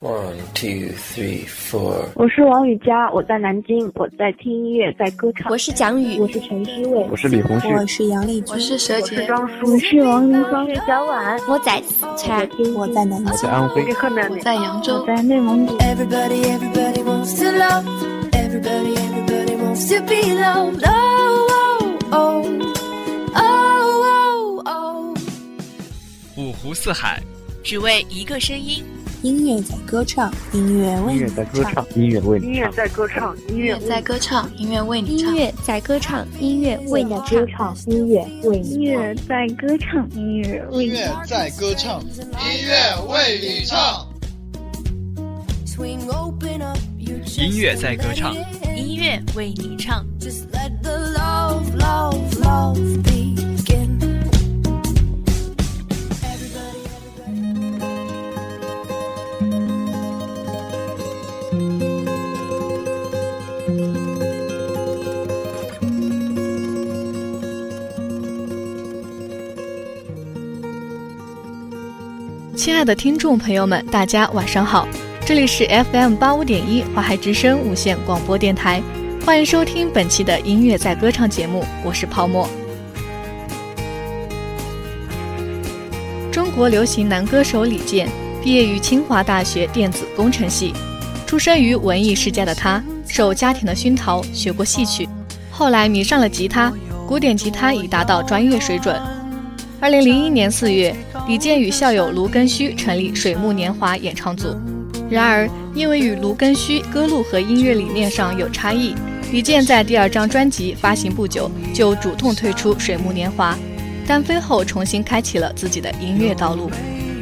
One two three four。我是王雨佳，我在南京，我在听音乐，在歌唱。我是蒋宇，我是陈诗蔚，我是李红旭，我是杨丽君，我是佘洁，张我是王云芳，我是小婉，我在四川，我在南京，我在安徽，我在扬州，我在内蒙古。Everybody, everybody wants to love. Everybody, everybody wants to be loved. Oh, oh, oh, oh, oh, oh. 五湖四海，只为一个声音。音乐在歌唱，音乐为音乐在歌唱，音乐为你音乐在歌唱，音乐在歌唱，音乐为你唱。音乐在歌唱，音乐为你唱。音乐为你音乐在歌唱，音乐为你唱。音乐在歌唱，音乐为你唱。音乐在歌唱，音乐为你唱。亲爱的听众朋友们，大家晚上好，这里是 FM 八五点一华海之声无线广播电台，欢迎收听本期的音乐在歌唱节目，我是泡沫。中国流行男歌手李健毕业于清华大学电子工程系，出生于文艺世家的他，受家庭的熏陶学过戏曲，后来迷上了吉他，古典吉他已达到专业水准。二零零一年四月，李健与校友卢庚戌成立水木年华演唱组。然而，因为与卢庚戌歌路和音乐理念上有差异，李健在第二张专辑发行不久就主动退出水木年华，单飞后重新开启了自己的音乐道路。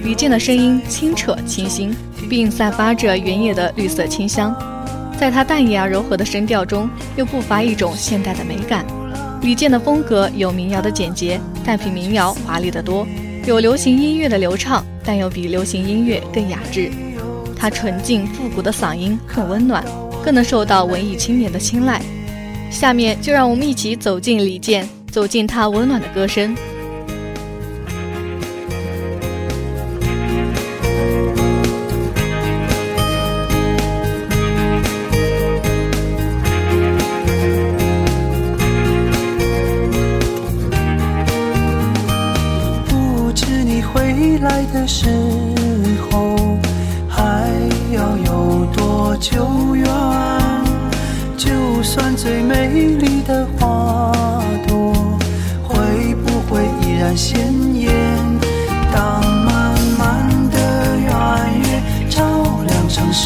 李健的声音清澈清新，并散发着原野的绿色清香，在他淡雅柔和的声调中，又不乏一种现代的美感。李健的风格有民谣的简洁，但比民谣华丽得多；有流行音乐的流畅，但又比流行音乐更雅致。他纯净复古的嗓音很温暖，更能受到文艺青年的青睐。下面就让我们一起走进李健，走进他温暖的歌声。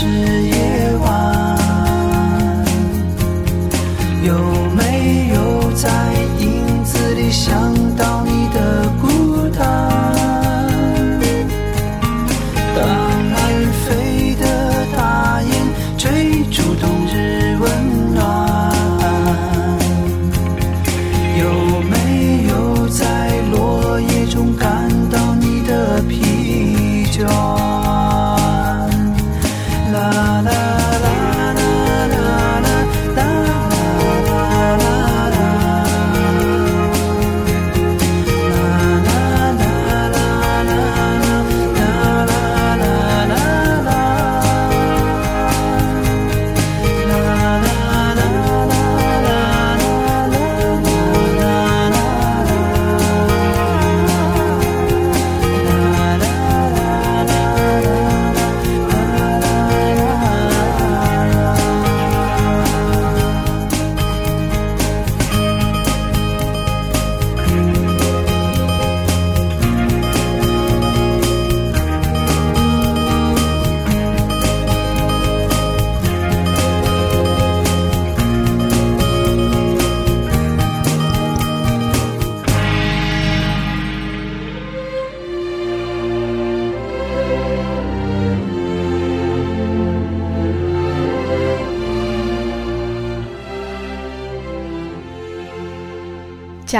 亮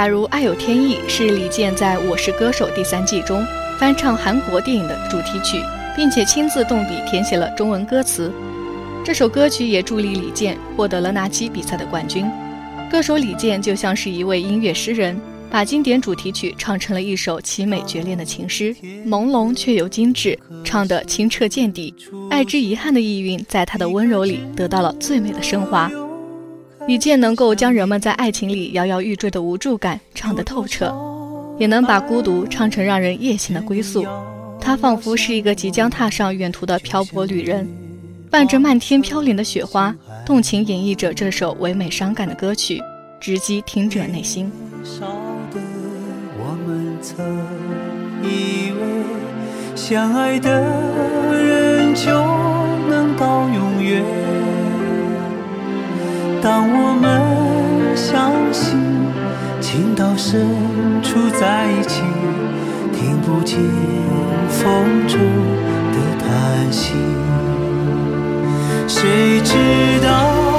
假如爱有天意是李健在《我是歌手》第三季中翻唱韩国电影的主题曲，并且亲自动笔填写了中文歌词。这首歌曲也助力李健获得了那期比赛的冠军。歌手李健就像是一位音乐诗人，把经典主题曲唱成了一首凄美绝恋的情诗，朦胧却又精致，唱得清澈见底。爱之遗憾的意蕴，在他的温柔里得到了最美的升华。李健能够将人们在爱情里摇摇欲坠的无助感唱得透彻，也能把孤独唱成让人夜行的归宿。他仿佛是一个即将踏上远途的漂泊旅人，伴着漫天飘零的雪花，动情演绎着这首唯美伤感的歌曲，直击听者内心。我们曾以为相爱的人就能到永远，当我们相信情到深处在一起，听不见风中的叹息，谁知道？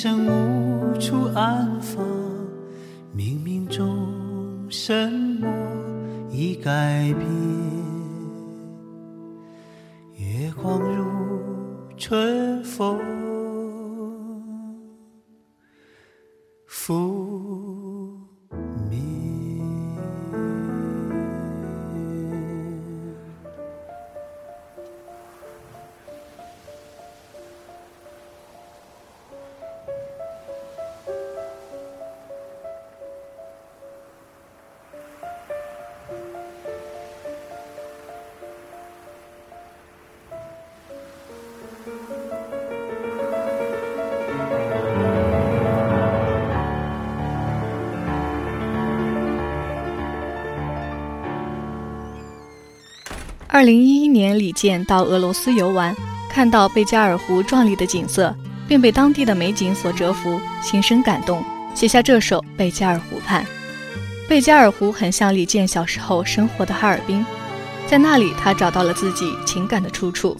生无处安放？二零一一年，李健到俄罗斯游玩，看到贝加尔湖壮丽的景色，便被当地的美景所折服，心生感动，写下这首《贝加尔湖畔》。贝加尔湖很像李健小时候生活的哈尔滨，在那里他找到了自己情感的出处。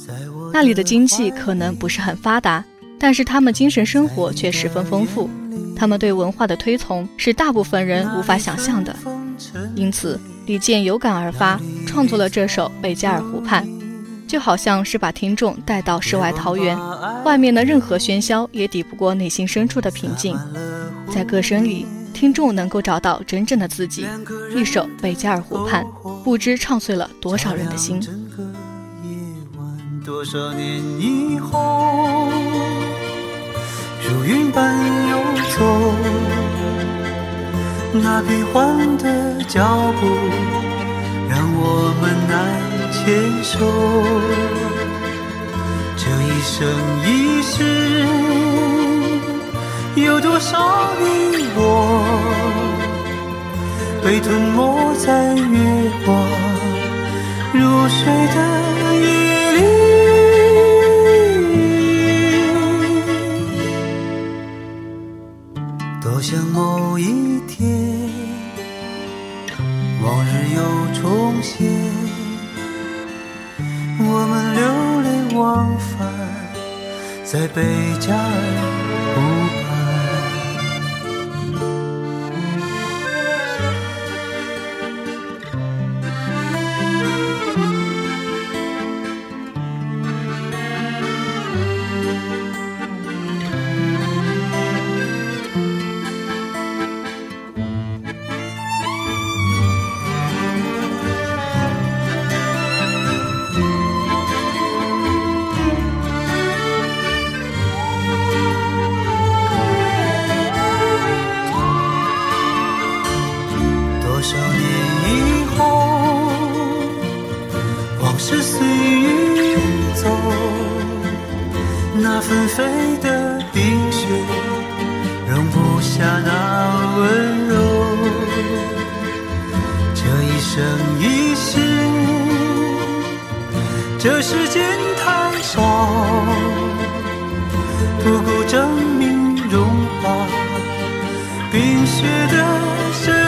那里的经济可能不是很发达，但是他们精神生活却十分丰富。他们对文化的推崇是大部分人无法想象的，因此李健有感而发，创作了这首《贝加尔湖畔》，就好像是把听众带到世外桃源，外面的任何喧嚣也抵不过内心深处的平静，在歌声里。听众能够找到真正的自己，一首《贝加尔湖畔》，不知唱碎了多少人的心。多少年以后，如云般游走，那变幻的脚步让我们难牵手。这一生一世，有多少你我？被吞没在月光如水的夜往事随云走那纷飞的冰雪容不下那温柔这一生一世这时间太少不够证明融化冰雪的深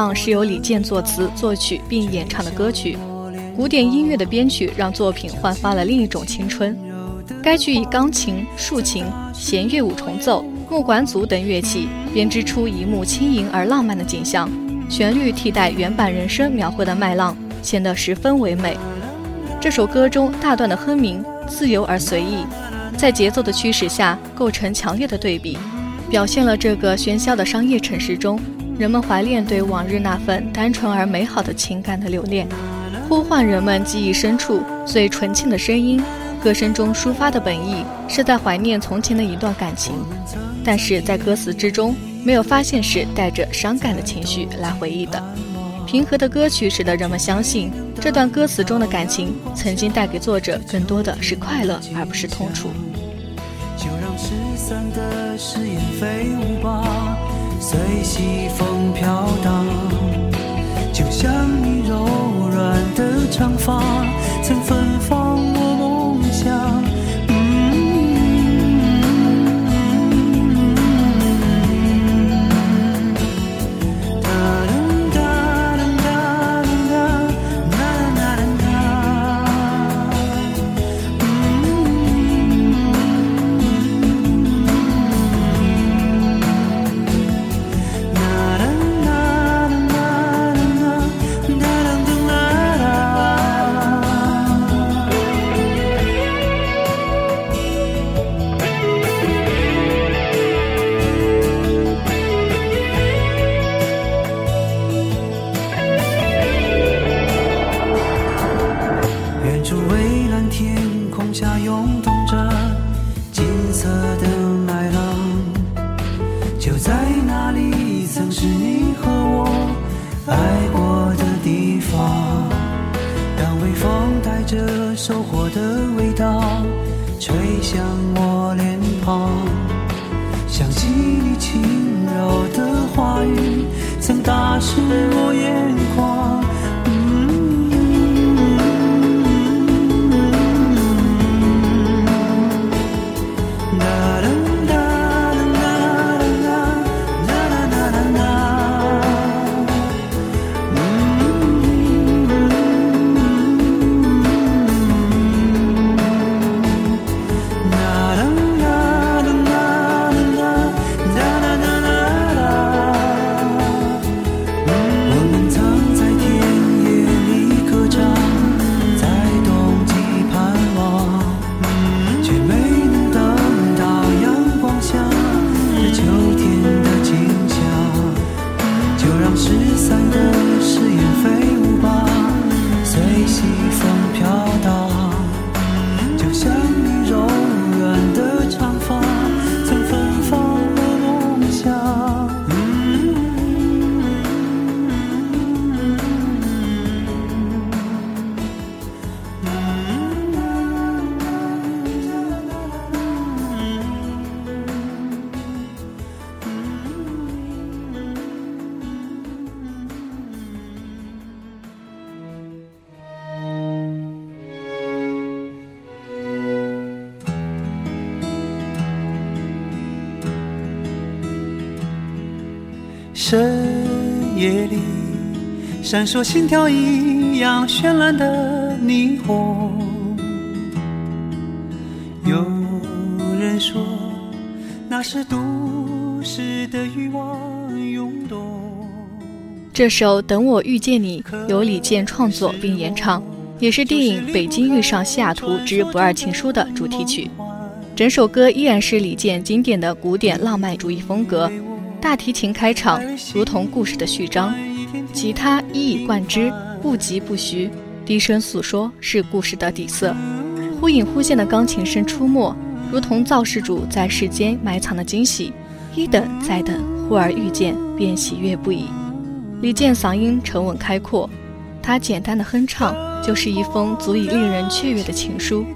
浪》是由李健作词作曲并演唱的歌曲，古典音乐的编曲让作品焕发了另一种青春。该曲以钢琴、竖琴、弦乐五重奏、木管组等乐器编织出一幕轻盈而浪漫的景象，旋律替代原版人声描绘的麦浪，显得十分唯美。这首歌中大段的哼鸣自由而随意，在节奏的驱使下构成强烈的对比，表现了这个喧嚣的商业城市中。人们怀念对往日那份单纯而美好的情感的留恋，呼唤人们记忆深处最纯净的声音。歌声中抒发的本意是在怀念从前的一段感情，但是在歌词之中没有发现是带着伤感的情绪来回忆的。平和的歌曲使得人们相信，这段歌词中的感情曾经带给作者更多的是快乐，而不是痛楚。就让失散的誓言飞舞吧。随西风飘荡就像你柔软的长发曾芬芳我梦深夜里，闪烁心跳一样绚烂的霓虹。有人说，那是都市的欲望涌动。这首《等我遇见你》由李健创作并演唱，也是电影《北京遇上西雅图之不二情书》的主题曲。整首歌依然是李健经典的古典浪漫主义风格。大提琴开场，如同故事的序章；吉他一以贯之，不疾不徐，低声诉说，是故事的底色。忽隐忽现的钢琴声出没，如同造事主在世间埋藏的惊喜。一等再等，忽而遇见，便喜悦不已。李健嗓音沉稳开阔，他简单的哼唱就是一封足以令人雀跃的情书。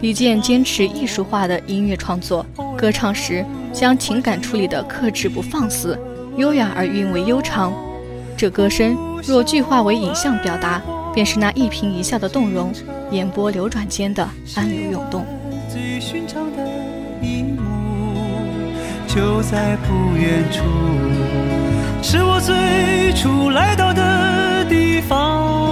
李健坚持艺术化的音乐创作，歌唱时。将情感处理的克制不放肆，优雅而韵味悠长。这歌声若具化为影像表达，便是那一颦一笑的动容，眼波流转间的暗流涌动。最寻常的一幕，就在不远处，是我最初来到的地方。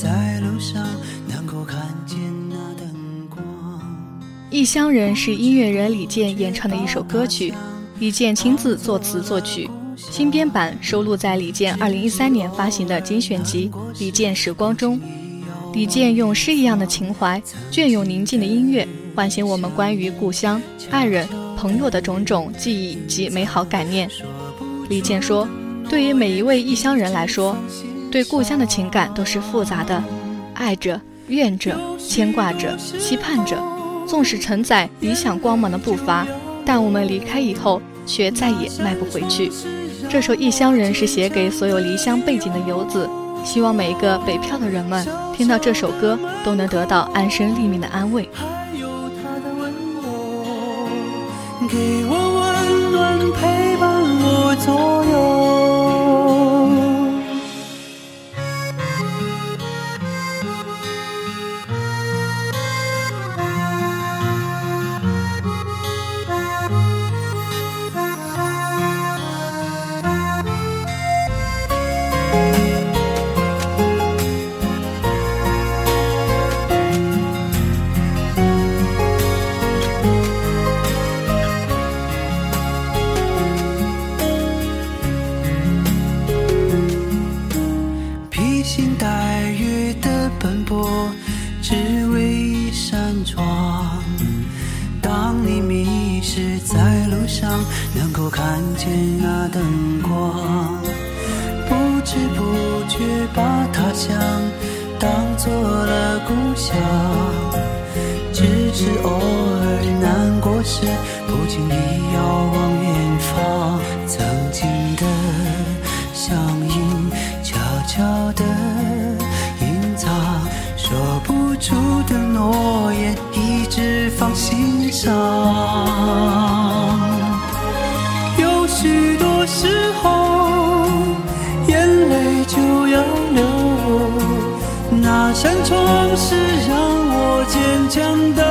在路上，能够看见那灯光。《异乡人》是音乐人李健演唱的一首歌曲，李健亲自作词作曲，新编版收录在李健2013年发行的精选集《李健时光》中。李健用诗一样的情怀，隽永宁静的音乐，唤醒我们关于故乡、爱人、朋友的种种记忆及美好感念。李健说：“对于每一位异乡人来说，对故乡的情感都是复杂的，爱着、怨着、牵挂着、期盼着。纵使承载理想光芒的步伐，但我们离开以后，却再也迈不回去。”这首《异乡人》是写给所有离乡背景的游子。希望每一个北漂的人们听到这首歌，都能得到安身立命的安慰。给我温暖，陪伴我左右。悄的隐藏，说不出的诺言，一直放心上。有许多时候，眼泪就要流。那扇窗是让我坚强的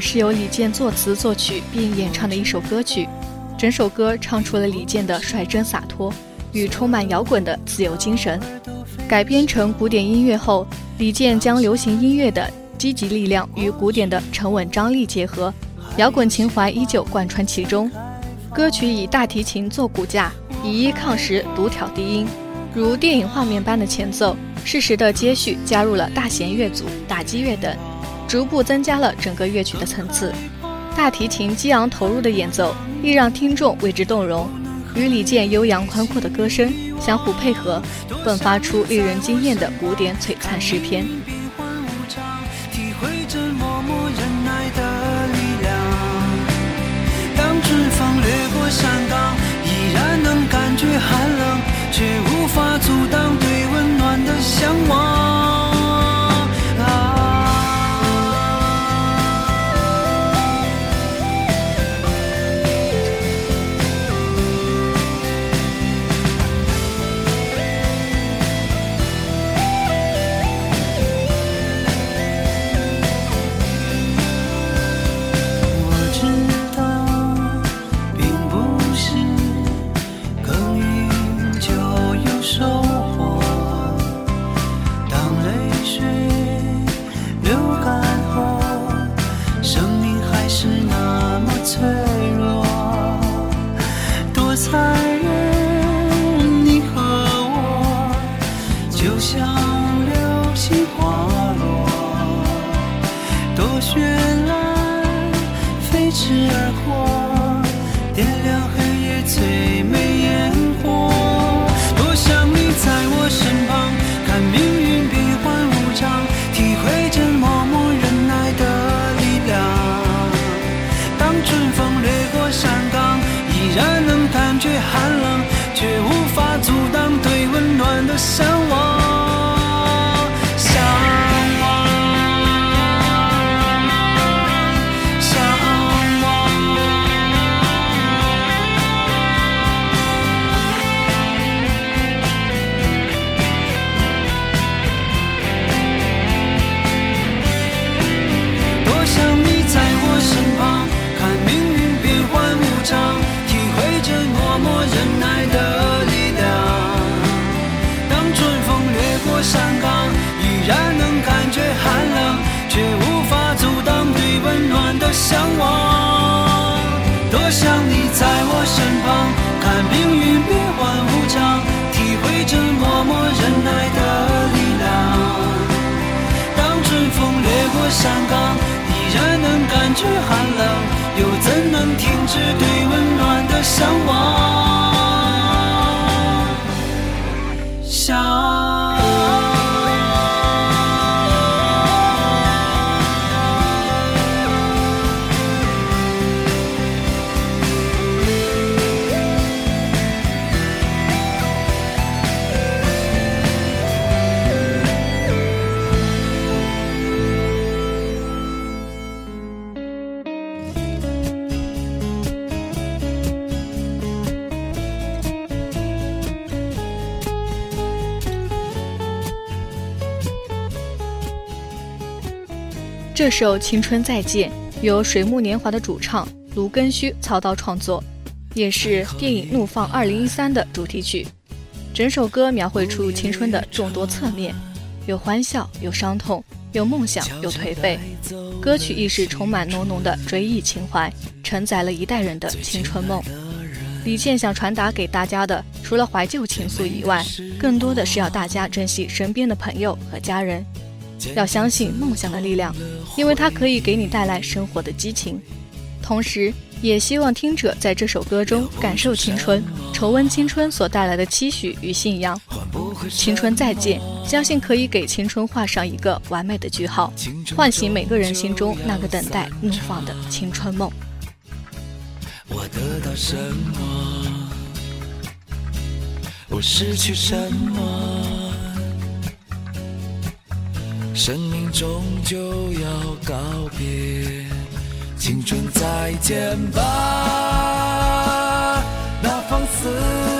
是由李健作词作曲并演唱的一首歌曲。整首歌唱出了李健的率真洒脱与充满摇滚的自由精神。改编成古典音乐后，李健将流行音乐的积极力量与古典的沉稳张力结合，摇滚情怀依旧贯穿其中。歌曲以大提琴做骨架，以一抗十，独挑低音，如电影画面般的前奏，适时的接续加入了大弦乐组、打击乐等，逐步增加了整个乐曲的层次。大提琴激昂投入的演奏，亦让听众为之动容，与李健悠扬宽阔的歌声相互配合，迸发出令人惊艳的古典璀璨诗篇。体会着默默忍耐的力量。当春风掠过山岗，依然能感觉寒冷，却无法阻挡对温暖的向往。这首《青春再见》由水木年华的主唱卢庚戌操刀创作，也是电影《怒放2013》的主题曲。整首歌描绘出青春的众多侧面，有欢笑，有伤痛，有梦想，有颓废。歌曲亦是充满浓浓的追忆情怀，承载了一代人的青春梦。李健想传达给大家的，除了怀旧情愫以外，更多的是要大家珍惜身边的朋友和家人。要相信梦想的力量，因为它可以给你带来生活的激情。同时，也希望听者在这首歌中感受青春，重温青春所带来的期许与信仰。青春再见，相信可以给青春画上一个完美的句号，唤醒每个人心中那个等待怒放的青春梦。我得到什么？我失去什么？生命终究要告别，青春再见吧，那放肆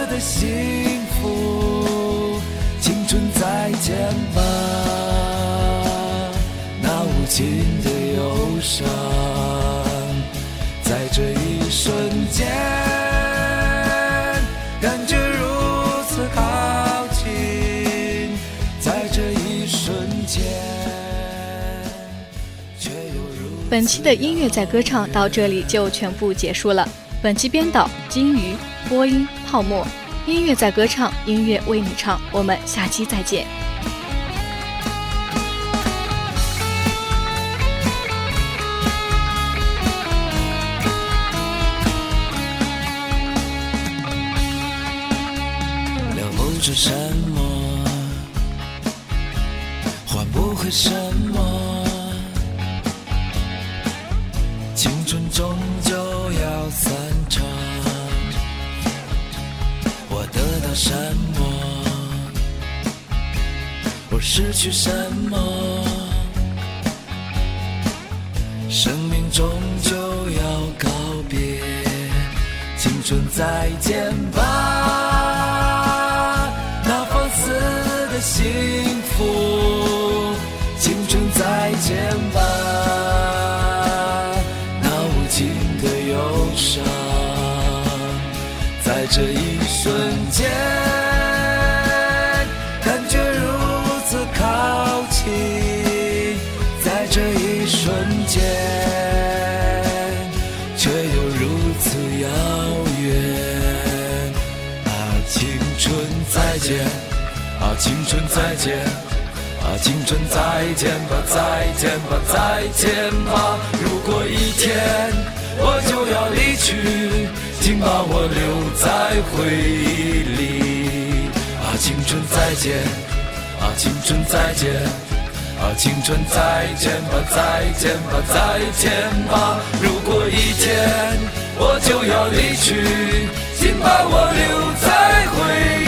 的幸福；青春再见吧，那无尽的忧伤。在这一瞬间。本期的音乐在歌唱到这里就全部结束了。本期编导金鱼，播音泡沫，音乐在歌唱，音乐为你唱。我们下期再见。了不知什么，换不回什，失去什么，生命终究要告别，青春再见吧。那放肆的幸福，青春再见青春再见，啊，青春再见吧，再见吧，再见吧。如果一天我就要离去，请把我留在回忆里。啊，青春再见，啊，青春再见，啊，青春再见吧，再见吧，再见吧。如果一天我就要离去，请把我留在回忆。